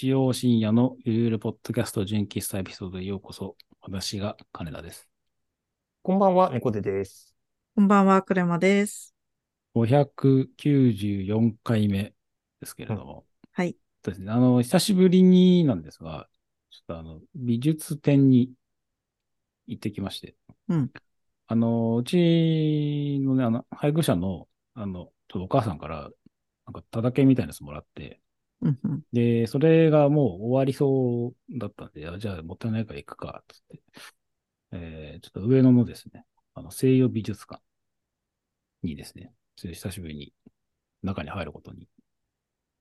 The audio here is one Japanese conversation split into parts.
日曜深夜のゆるゆるポッドキャスト純喫茶エピソードへようこそ。私が金田です。こんばんは、猫背です。こんばんは、クレマです。594回目ですけれども。はい。そうですね。あの、久しぶりになんですが、ちょっとあの、美術展に行ってきまして。うん。あの、うちのね、あの、配偶者の、あの、ちょっとお母さんから、なんか、ただけみたいなやつもらって、うんうん。で、それがもう終わりそうだったんで、あじゃあもったいないから行くか、つって。えー、ちょっと上野のですね、あの、西洋美術館にですね、久しぶりに中に入ることに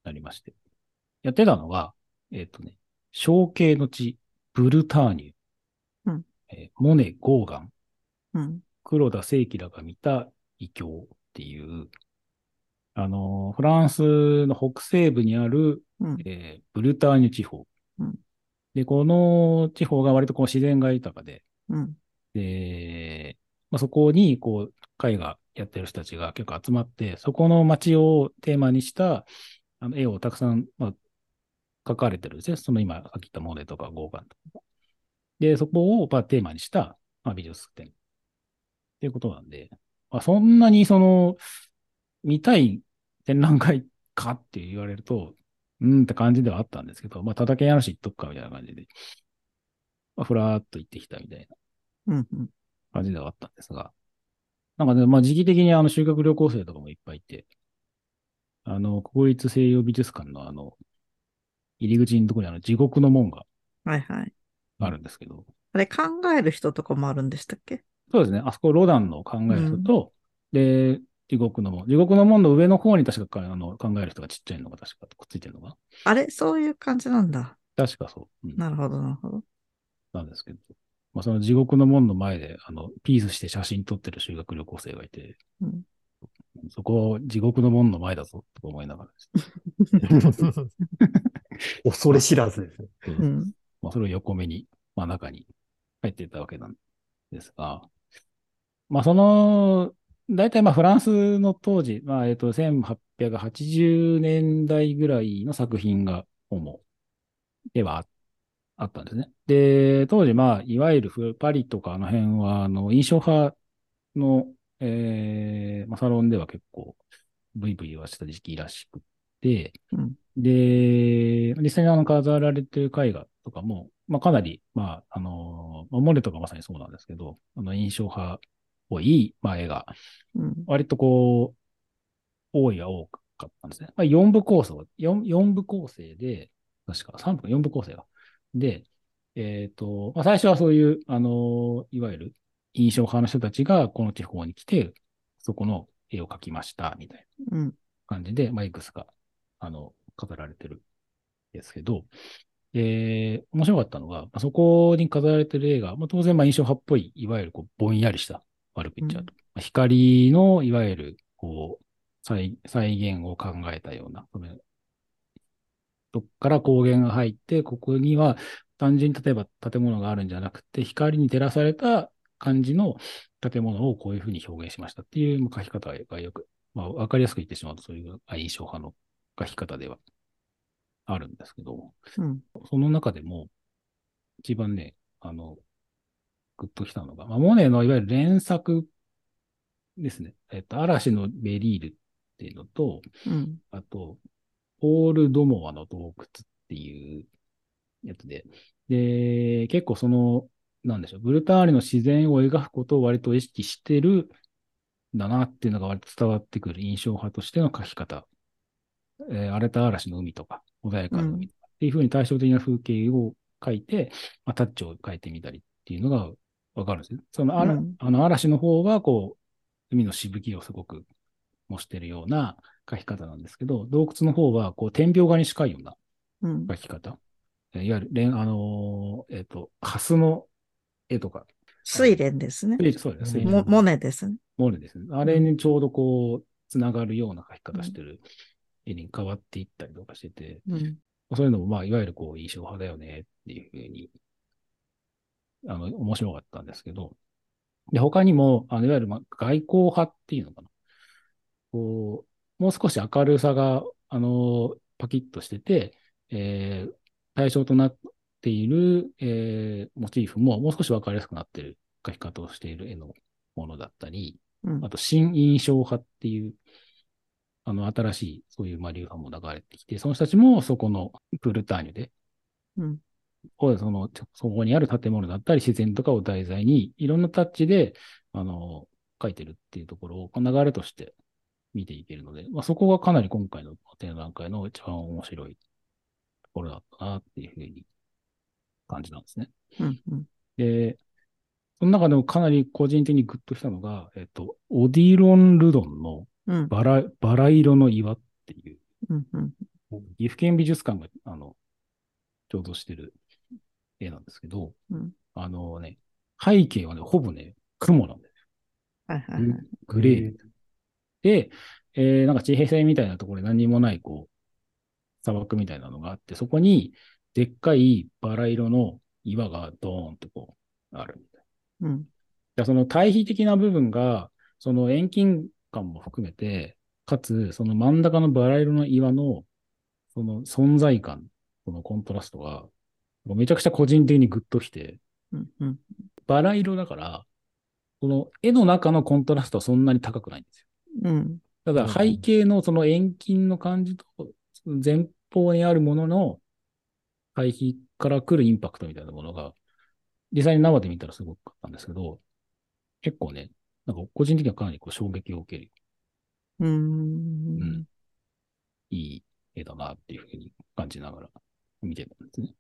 なりまして。やってたのが、えっ、とね、象形の地、ブルターニュ、うんえーモネ・ゴーガン、うん。黒田清輝らが見た異教っていう、あの、フランスの北西部にある、うん。えーブルターニュ地方。うんで、この地方が割とこう自然が豊かで、うん。で、まあ、そこにこう絵画やってる人たちが結構集まって、そこの街をテーマにしたあの絵をたくさん、まあ、描かれてるんですね。その今、さっき言ったモネとかゴーガンとか。で、そこをまあテーマにした、まあ、美術展。っていうことなんで、まあ、そんなにその、見たい展覧会かって言われると、うんって感じではあったんですけど、まあ、ただけやるし行っとくかみたいな感じで、まあ、ふらーっと行ってきたみたいなうん。うん。感じではあったんですが、なんかね、まあ時期的にあの修学旅行生とかもいっぱいいて、あの、国立西洋美術館のあの、入り口のところにあの地獄の門がはいはい。あるんですけど、あれ、考える人とかもあるんでしたっけ？そうですね、あそこロダンの考える人と、で、地獄の門。地獄の門の上の方に確かあの考える人がちっちゃいのが確かくっついてるのが。あれ？そういう感じなんだ。確かそう。うんなるほど、なるほど。なんですけど。まあ、その地獄の門の前で、あの、ピースして写真撮ってる修学旅行生がいて、うん。そこ、地獄の門の前だぞ、と思いながら恐れ知らずですね。うん。まあ、それを横目に、まあ、中に入っていたわけなんですが、まあ、その、大体まあ、フランスの当時、まあ、えっと、1880年代ぐらいの作品が主ではああったんですね。で、当時、まあ、いわゆるフパリとかあの辺は、あの、印象派の、えーまあ、サロンでは結構、ブイブイはした時期らしくて、うん。で、実際にあの飾られてる絵画とかも、まあ、かなり、まあ、あの、まあモネとかまさにそうなんですけど、あの、印象派っぽい、まあ、絵が、うん。割とこう、多いは多かったんですね。まあ、4部構成、4, 四部構成で、確か3部か4部構成が。で、えっ、と、まあ、最初はそういう、あの、いわゆる印象派の人たちがこの地方に来て、そこの絵を描きました、みたいな。うん。感じで、まあ、いくつか、あの、飾られてるんですけど、えー、面白かったのが、まあ、そこに飾られてる映画、まあ、当然、まあ、印象派っぽい、いわゆる、こう、ぼんやりした、悪く言っちゃうと。まあ光の、いわゆる、こう、再、再現を考えたような、どっから光源が入って、ここには、単純に例えば建物があるんじゃなくて、光に照らされた感じの建物をこういうふうに表現しましたっていうまあ書き方がよくまあ、わかりやすく言ってしまうと、そういう印象派の書き方ではあるんですけど、うん。その中でも、一番ね、あの、グッときたのが、まあ、モネのいわゆる連作ですね。えっと、嵐のベリールっていうのと、うん。あと、ポール・ドモアの洞窟っていうやつで、で、結構その、なんでしょう、ブルターニュの自然を描くことを割と意識してるんだなっていうのが割と伝わってくる印象派としての描き方。えー荒れた嵐の海とか、穏やかな海とかっていうふうに対照的な風景を描いて、まあ、タッチを変えてみたりっていうのがわかるんですね。そのあら、うんあの嵐の方は、こう、海のしぶきをすごく模してるような描き方なんですけど、洞窟の方は、こう、天描画に近いようなうん。描き方。えーいわゆる、れんあのーえっ、と、ハスの絵とか。睡蓮ですね。そうですね。モモネですね。モネですね。あれにちょうどこう、つながるような描き方してる絵に変わっていったりとかしてて、うん。そういうのも、まあ、いわゆるこう、印象派だよねっていうふうに、あの、面白かったんですけど、で、他にも、あの、いわゆる、まあ、外交派っていうのかな。こう、もう少し明るさが、あの、パキッとしてて、えー対象となっている、えーモチーフももう少しわかりやすくなっている描き方をしている絵のものだったり、うんあと新印象派っていう、あの、新しい、そういう、まあ、流派も流れてきて、その人たちもそこのブルターニュで、うん。をその、そこにある建物だったり自然とかを題材に、いろんなタッチで、あの、描いてるっていうところを、まあ流れとして見ていけるので、まあ、そこがかなり今回の展覧会の一番面白いところだったなっていうふうに感じなんですね。うん。うん。で、その中でもかなり個人的にグッとしたのが、えっと、オディロン・ルドンのうん。バラ、バラ色の岩っていう、うん。うん。岐阜県美術館が、あの、共同してる絵なんですけど、うんあのね、背景はね、ほぼね、雲なんですはいはいはい。よ。グレー。で、えーなんか地平線みたいなところに何にもない、こう、砂漠みたいなのがあって、そこに、でっかいバラ色の岩がドーンとこう、あるみたいな。うん。じゃあその対比的な部分が、その遠近感も含めて、かつ、その真ん中のバラ色の岩の、その存在感、そのコントラストが、めちゃくちゃ個人的にグッときて、うん。うん。バラ色だから、この絵の中のコントラストはそんなに高くないんですよ。うん。ただ背景のその遠近の感じと、前方にあるものの対比から来るインパクトみたいなものが、実際に生で見たらすごかったんですけど、結構ね、なんか個人的にはかなりこう衝撃を受ける、うー。うんん、いい絵だなっていうふうに感じながら見てたんですね。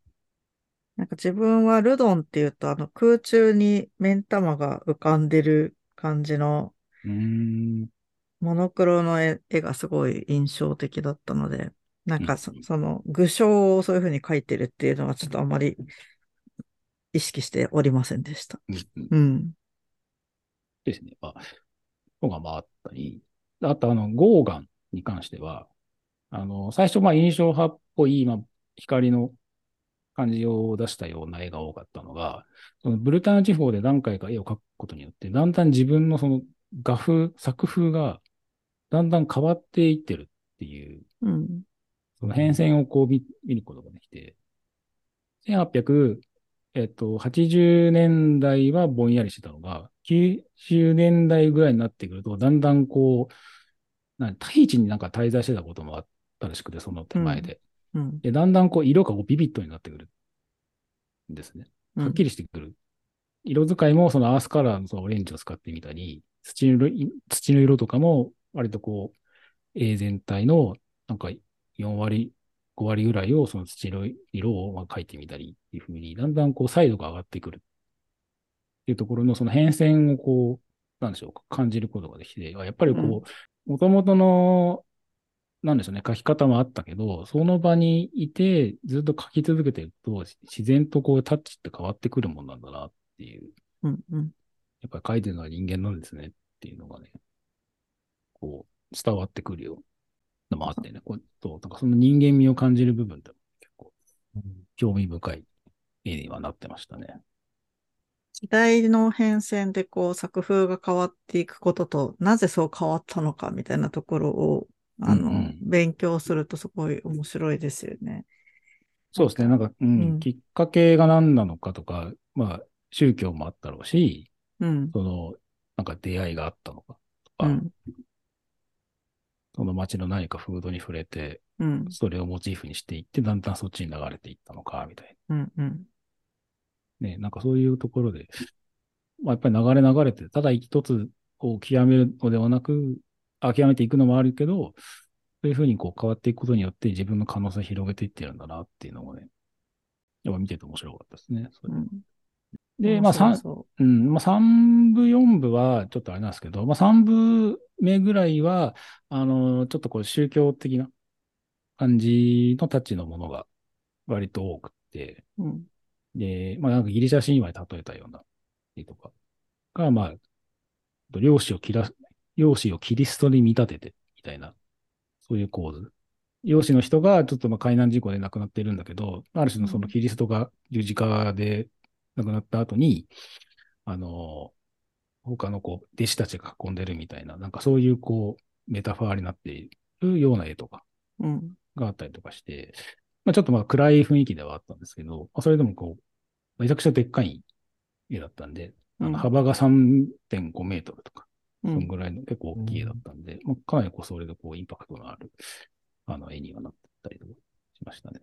なんか自分はルドンっていうと、あの空中に目ん玉が浮かんでる感じの。モノクロの絵絵がすごい印象的だったので、なんかその具象をそういうふうに描いてるっていうのはちょっとあまり意識しておりませんでした。うん。ですね。まあ、のがまああったり、あとあの、ゴーガンに関しては、あの、最初まあ印象派っぽい、まあ、光の感じを出したような絵が多かったのが、そのブルターニュ地方で何回か絵を描くことによって、だんだん自分のその画風、作風がだんだん変わっていってるっていう、うん。その変遷をこう見ることができて、1800、えっと、80年代はぼんやりしてたのが、90年代ぐらいになってくると、だんだんこう、な大地になんか滞在してたこともあったらしくて、その手前で。うん。で、だんだんこう色がこうビビッドになってくるんですね。うんはっきりしてくる。色使いもそのアースカラーのそのオレンジを使ってみたり、土の色土の色とかも割とこう、絵全体のなんか4割、5割ぐらいをその土の色をまあ描いてみたりっていうふうに、だんだんこう彩度が上がってくるっていうところのその変遷をこう、なんでしょうか、感じることができて、あやっぱりこう、もともとのなんでしょうね、書き方もあったけど、その場にいて、ずっと書き続けてると、自然とこうタッチって変わってくるもんなんだなっていう。うん。うん。やっぱり書いてるのは人間なんですねっていうのがね、こう、伝わってくるようなのもあってね、こうそう、なんかその人間味を感じる部分って結構興味深い絵にはなってましたね。時代の変遷でこう作風が変わっていくことと、なぜそう変わったのかみたいなところを、あの、うんうん勉強するとすごい面白いですよね。そうですね、なんか、うんうんきっかけが何なのかとか、まあ、宗教もあったろうし、うん。その、なんか出会いがあったのかとか、うん。その街の何かフードに触れて、うん。それをモチーフにしていって、だんだんそっちに流れていったのか、みたいうん。うん。な。ね、なんかそういうところで、まあ、やっぱり流れ流れて、ただ一つを極めるのではなく、諦めていくのもあるけど、そういうふうにこう変わっていくことによって自分の可能性を広げていってるんだなっていうのをね、やっぱ見てて面白かったですね。うん。で、まあ、三そうん、まあ、3部、4部はちょっとあれなんですけど、まあ、3部目ぐらいは、あの、ちょっとこう宗教的な感じのタッチのものが割と多くて、う。うん。で、まあ、なんかギリシャ神話に例えたような絵とかが、まあ、漁師をキラ、漁師をキリストに見立てて、みたいな、そういう構図。漁師の人がちょっとまあ海難事故で亡くなっているんだけど、ある種のそのキリストが十字架で亡くなった後に、あの、他のこう、弟子たちが囲んでるみたいな、なんかそういうこう、メタファーになっているような絵とかうん。があったりとかして、まあ、ちょっとまあ暗い雰囲気ではあったんですけど、まあ、それでもこう、めちゃくちゃでっかい絵だったんで、あうんの幅が3.5メートルとか、うん。そんぐらいの結構大きい絵だったんで、まあ、かなりこうそれでこうインパクトのあるあの絵にはなってたりとかしましたね。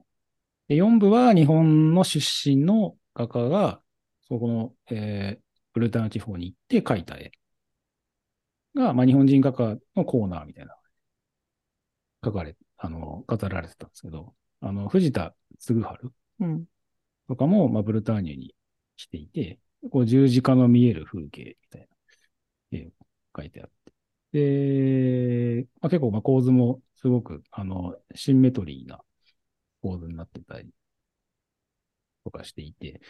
で、4部は日本の出身の画家が、そこの、えー、ブルターナ地方に行って描いた絵が、まあ、日本人画家のコーナーみたいな、描かれ、あの、飾られてたんですけど、あの、藤田嗣治うん。とかも、まあ、ブルターニュに来ていて、こう十字架の見える風景みたいな絵を描いてあって。で、まあ、結構まあ構図もすごく、あの、シンメトリーな構図になってたりとかしていて、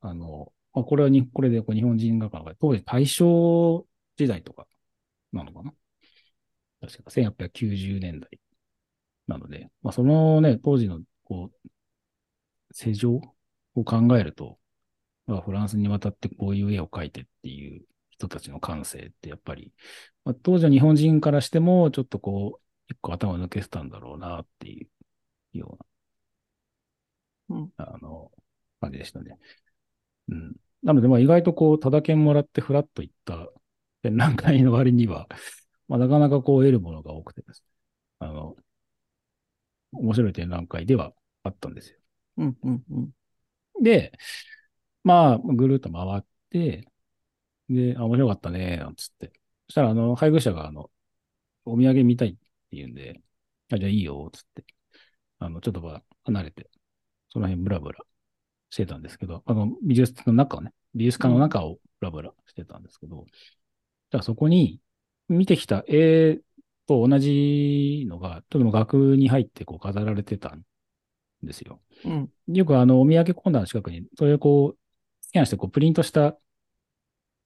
あの、まあ、これはに、これでこう日本人画家が当時大正時代とかなのかな？確か1890年代なので、まあ、そのね、当時のこう、世情を考えると、まあ、フランスに渡ってこういう絵を描いてっていう人たちの感性ってやっぱり、まあ、当時の日本人からしてもちょっとこう、一個頭抜けてたんだろうなっていうような、うんあの、感じでしたね。うん。なので、まあ意外とこう、ただ券もらってフラッと行った展覧会の割には、まあなかなかこう得るものが多くてですね。あの、面白い展覧会ではあったんですよ。うん。うん。うん。で、まあ、ぐるっと回って、で、あ、面白かったね、なんつって。そしたら、あの、配偶者が、あの、お土産見たいって言うんで、あ、じゃあいいよ、つって。あの、ちょっとば離れて、その辺ブラブラしてたんですけど、あの、美術の中をね、美術館の中をブラブラしてたんですけど、じゃあそこに、見てきた絵と同じのが、ちょっと額に入ってこう飾られてたんですよ。うん。よくあの、お土産コーナーの近くに、それをこう、スキャンしてこう、プリントした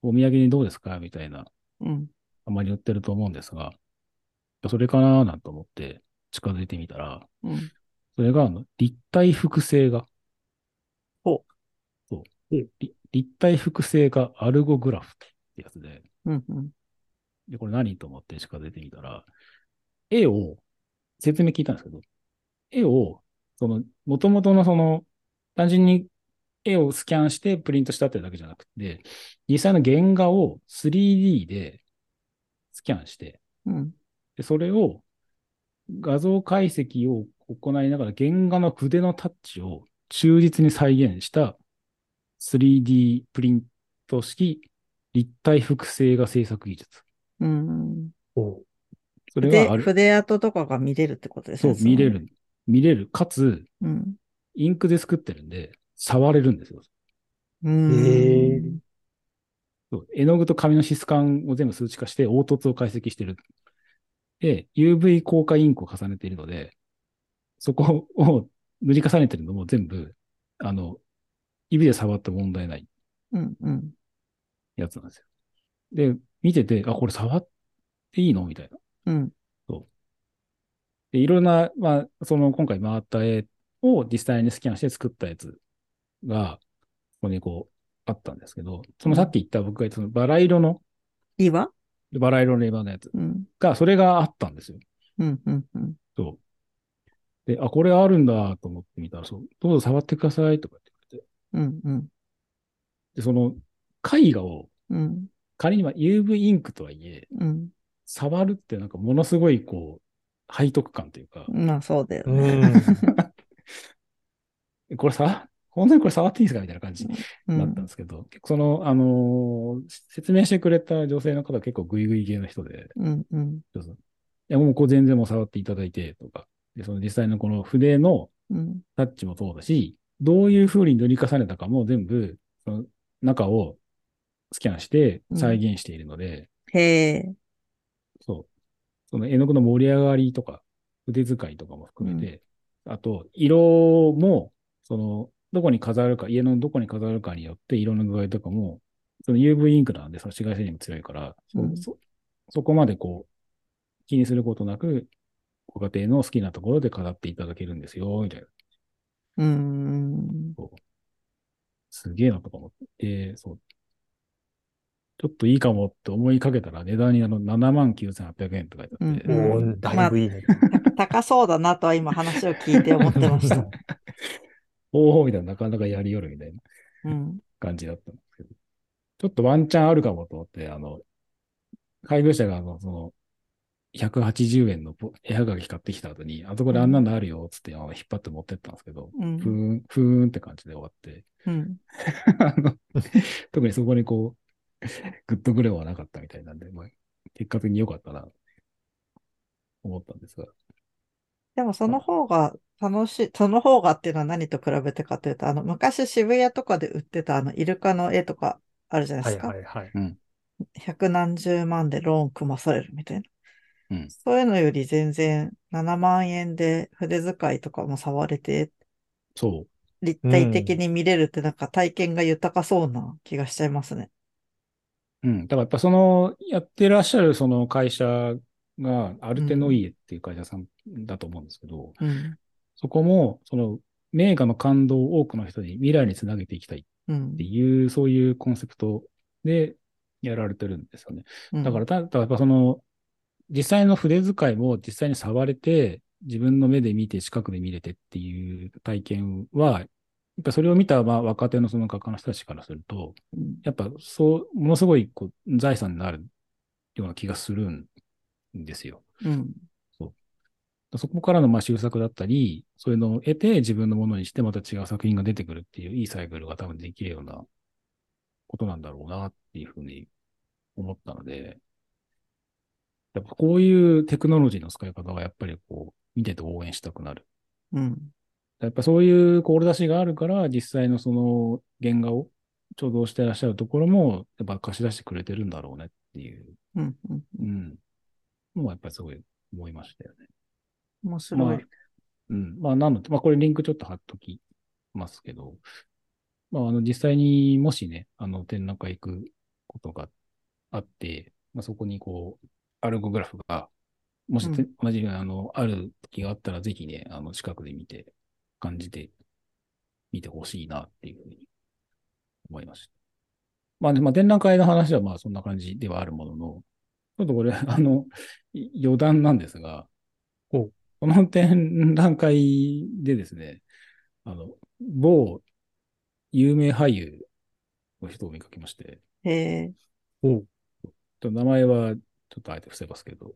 お土産にどうですか？みたいな、うん。あまり売ってると思うんですが、それかななんて思って近づいてみたら、うん。それがあの、立体複製画。ほそううん。り立体複製画アルゴグラフってやつで、うん。うん。で、これ何と思って近づいてみたら、絵を、説明聞いたんですけど、絵を、その、元々のその、単純に絵をスキャンしてプリントしたってだけじゃなくて、実際の原画を 3D でスキャンして、うん。でそれを画像解析を行いながら原画の筆のタッチを忠実に再現した 3D プリント式立体複製画制作技術。うん。それがある。筆跡とかが見れるってことですね。そう、見れ。る。見れる。かつ、うん。インクで作ってるんで、触れるんですよ。うーそう絵の具と紙の質感を全部数値化して、凹凸を解析してる。で、UV 効果インクを重ねているので、そこを塗り重ねてるのも全部、あの、指で触って問題ないうん。うん。やつなんですよ。で、見てて、あ、これ触っていいの？みたいな。うん。で、いろんな、まあ、その今回回った絵を実際にスキャンして作ったやつが、ここにこう、あったんですけど、そのさっき言った僕が言ったそのバラ色の、岩バラ色のレバーのやつうん。が、それがあったんですよ。うん。うん。うん。そう。で、あ、これあるんだと思ってみたら、そう、どうぞ触ってくださいとかって言われて、うん。うん。で、その絵画をうん。仮には UV インクとはいえ、うん。触るってなんかものすごいこう、背徳感というか、まあ、そうだようね。ん。これさ、本当にこれ触っていいですか？みたいな感じにうんなったんですけど、結構その、あのー説明してくれた女性の方は結構グイグイ系の人で、うん。うん。いや、もうこう全然もう触っていただいてとか、で、その実際のこの筆のうん。タッチもそうだし、どういう風に塗り重ねたかも全部、その中をスキャンして再現しているので、へえ。そう。その絵の具の盛り上がりとか、筆使いとかも含めて、あと、色も、その、どこに飾るか、家のどこに飾るかによって色の具合とかも、その UV インクなんで、その紫外線にも強いから、そうんそそこまでこう、気にすることなく、ご家庭の好きなところで飾っていただけるんですよ、みたいな。うん。すげえなとか思って、そう。ちょっといいかもって思いかけたら、値段にあの79,800円って書いてあって、うんおーだいぶいいね。た 高そうだなとは今話を聞いて思ってました。おおみたいな、なかなかやりよるみたいなうん。感じだったんですけど、ちょっとワンチャンあるかもと思って、あの、配偶者が、あの、その、180円のポ絵はがき買ってきた後に、あそこであんなのあるよ、つって、あの引っ張って持ってったんですけど、うんふーん、ふーんって感じで終わって、うん。あの特にそこにこう、グッとくれはなかったみたいなんで、まあ、結果的に良かったな、思ったんですが。でもその方が楽しい、その方がっていうのは何と比べてかというと、あの、昔渋谷とかで売ってたあの、イルカの絵とかあるじゃないはいですか。はいはい。百何十万でローン組まされるみたいな。うん。そういうのより全然7万円で筆使いとかも触れて、そ立体的に見れるってなんか体験が豊かそうな気がしちゃいますね。う。うん。だからやっぱその、やってらっしゃるその会社が、アルテノイエっていう会社さんだと思うんですけど、うん。そこも、その、名画の感動を多くの人に未来につなげていきたいっうんて。いう、そういうコンセプトでやられてるんですよね。うんだから、ただやっぱその、実際の筆使いも実際に触れて、自分の目で見て、近くで見れてっていう体験は、やっぱそれを見たまあ若手のその画家の人たちからすると、うんやっぱそう、ものすごいこう財産になるような気がするんですよ。うん。そこからのまあ修作だったり、そういうのを得て自分のものにしてまた違う作品が出てくるっていういいサイクルが多分できるようなことなんだろうなっていうふうに思ったので、やっぱこういうテクノロジーの使い方はやっぱりこう見てて応援したくなる。うん。やっぱそういう志があるから実際のその原画をちょうどしてらっしゃるところもやっぱ貸し出してくれてるんだろうねっていう、うん。うん。うん、のはやっぱりすごい思いましたよね。面白い。まあうん。まあ、なので、まあ、これリンクちょっと貼っときますけど、まあ、あの、実際にもしね、あの、展覧会行くことがあって、まあ、そこにこう、アルゴグラフが、もして、うん同じように、あの、ある時があったら、ぜひね、あの、近くで見て、感じて、見てほしいなっていうふうに思いました。まあ、ね、まあ、展覧会の話は、まあ、そんな感じではあるものの、ちょっとこれ、あの、い余談なんですが、この展覧会でですね、あの、某有名俳優の人を見かけまして、へえ。おと名前はちょっとあえて伏せますけど、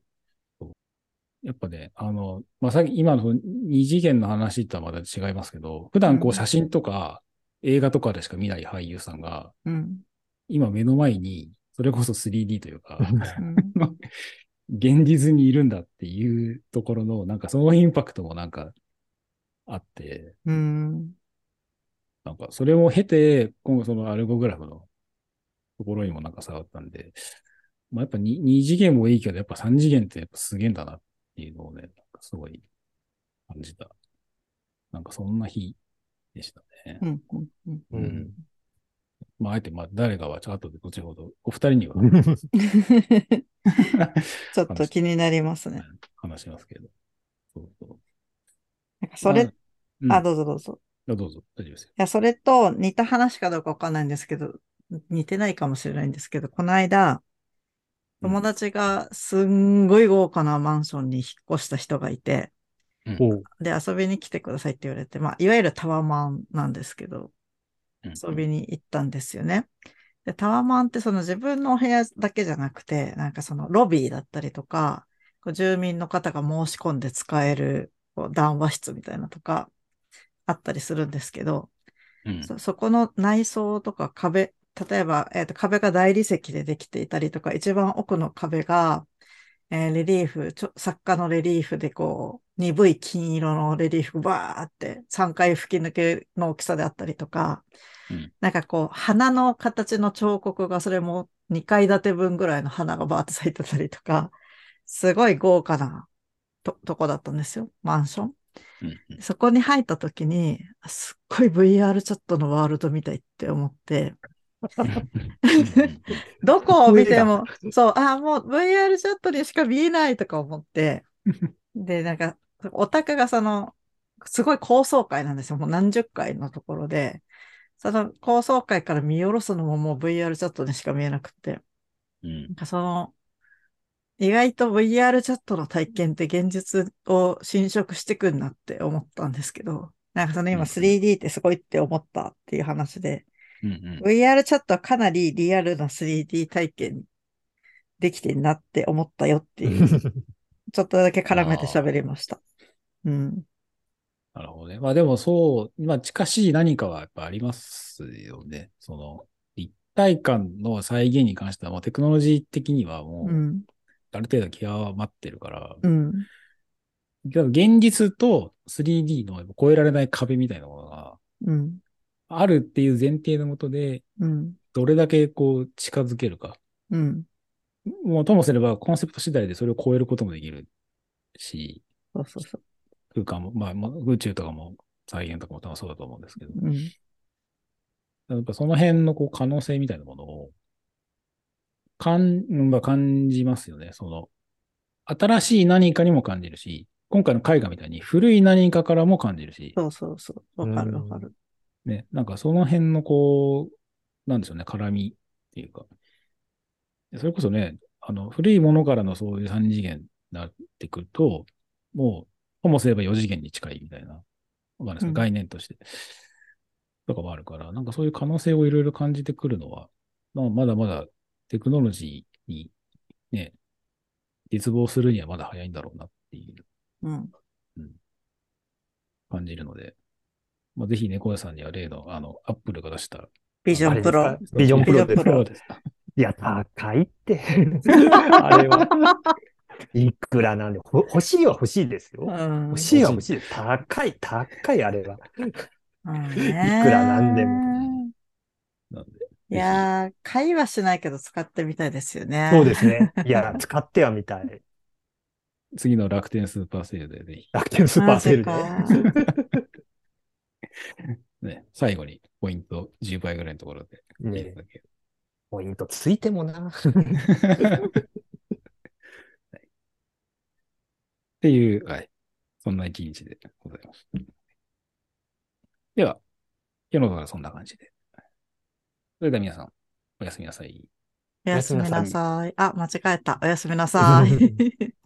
やっぱね、あの、まあ、さっき今の二次元の話とはまた違いますけど、普段こううん写真とか映画とかでしか見ない俳優さんが、うん。今目の前に、それこそ 3D というか、うん。現実にいるんだっていうところの、なんかそのインパクトもなんかあって、うん。なんかそれを経て、今後そのアルゴグラフのところにもなんか触ったんで、まあやっぱ 2, 2次元もいいけど、やっぱ3次元ってやっぱすげえんだなっていうのをね、なんかすごい感じた。なんかそんな日でしたね。うん。うん。うん。うん。まああえてまあ誰がはちょっと後ほど、お二人には ちょっと気になりますね。話しますけど。そうそう。なんかそれ、うんあ、どうぞどうぞ。あどうぞ、大丈夫ですよ。いや、それと似た話かどうかわかんないんですけど、似てないかもしれないんですけど、この間、友達がすんごい豪華なマンションに引っ越した人がいて、おうで、遊びに来てくださいって言われて、まあ、いわゆるタワマンなんですけど、うん遊びに行ったんですよね。で、タワマンってその自分のお部屋だけじゃなくて、なんかそのロビーだったりとか、こう住民の方が申し込んで使えるこう談話室みたいなとか、あったりするんですけど、うんそ、そこの内装とか壁、例えば、えーと壁が大理石でできていたりとか、一番奥の壁が、えーレリーフ、ちょ作家のレリーフでこう、鈍い金色のレリーフがバーって3回吹き抜けの大きさであったりとか、うんなんかこう、花の形の彫刻がそれも2階建て分ぐらいの花がバーって咲いてたりとか、すごい豪華なととこだったんですよ、マンション。そこに入った時に、あすっごい VR チャットのワールドみたいって思って、どこを見ても、そう、あ、もう VR チャットにしか見えないとか思って、で、なんか、オタクがその、すごい高層階なんですよ。もう何十階のところで、その高層階から見下ろすのももう VR チャットにしか見えなくて、うん。なんかその、意外と VR チャットの体験って現実を侵食してくんなって思ったんですけど、なんかその今うん。3D ってすごいって思ったっていう話で、うんうん。VR チャットはかなりリアルな 3D 体験できてんなって思ったよっていう、ちょっとだけ絡めて喋りました。うん。なるほどね。まあでもそう、まあ近しい何かはやっぱありますよね。その、立体感の再現に関してはもうテクノロジー的にはもう、うん。ある程度極まってるから、うん。現実と 3D の超えられない壁みたいなものがうん。あるっていう前提のもとで、うん。どれだけこう近づけるか。うん。もうともすればコンセプト次第でそれを超えることもできるし、そうそうそう。空間も、まあ、まあ宇宙とかも再現とかも多分そうだと思うんですけど、うん。やっぱその辺のこう可能性みたいなものを、感、まあ、感じますよね。その、新しい何かにも感じるし、今回の絵画みたいに古い何かからも感じるし、そうそうそう。わかるわかる。ね、なんかその辺のこう、なんでしょうね、絡みっていうか。それこそね、あの、古いものからのそういう三次元になってくると、もう、ともすれば四次元に近いみたいな、わかんないですうん概念として、とかもあるから、なんかそういう可能性をいろいろ感じてくるのは、まあ、まだまだテクノロジーにね、絶望するにはまだ早いんだろうなっていううん。感じるので、まあ、ぜひ猫屋さんには例の、あの、アップルが出したビジョンプロビジョンプロですビジョンプロです。いや、高いって。あれは。いくらなんで、ほ欲しいは欲しいですよ。うん。欲しいは欲しいです。高い、高い、あれは。うんいくらなんでもねなんで、いやー、会話しないけど使ってみたいですよね。そうですね。いや、使ってはみたい。次の楽天スーパーセールでぜひ、楽天スーパーセールで。ね、最後にポイント10倍ぐらいのところでだける。ポイントついてもな。っていう、はい。そんな一日でございます。では、世の中はそんな感じで。それでは皆さん、おやすみなさい。おやすみなさい。あ、間違えた。おやすみなさい。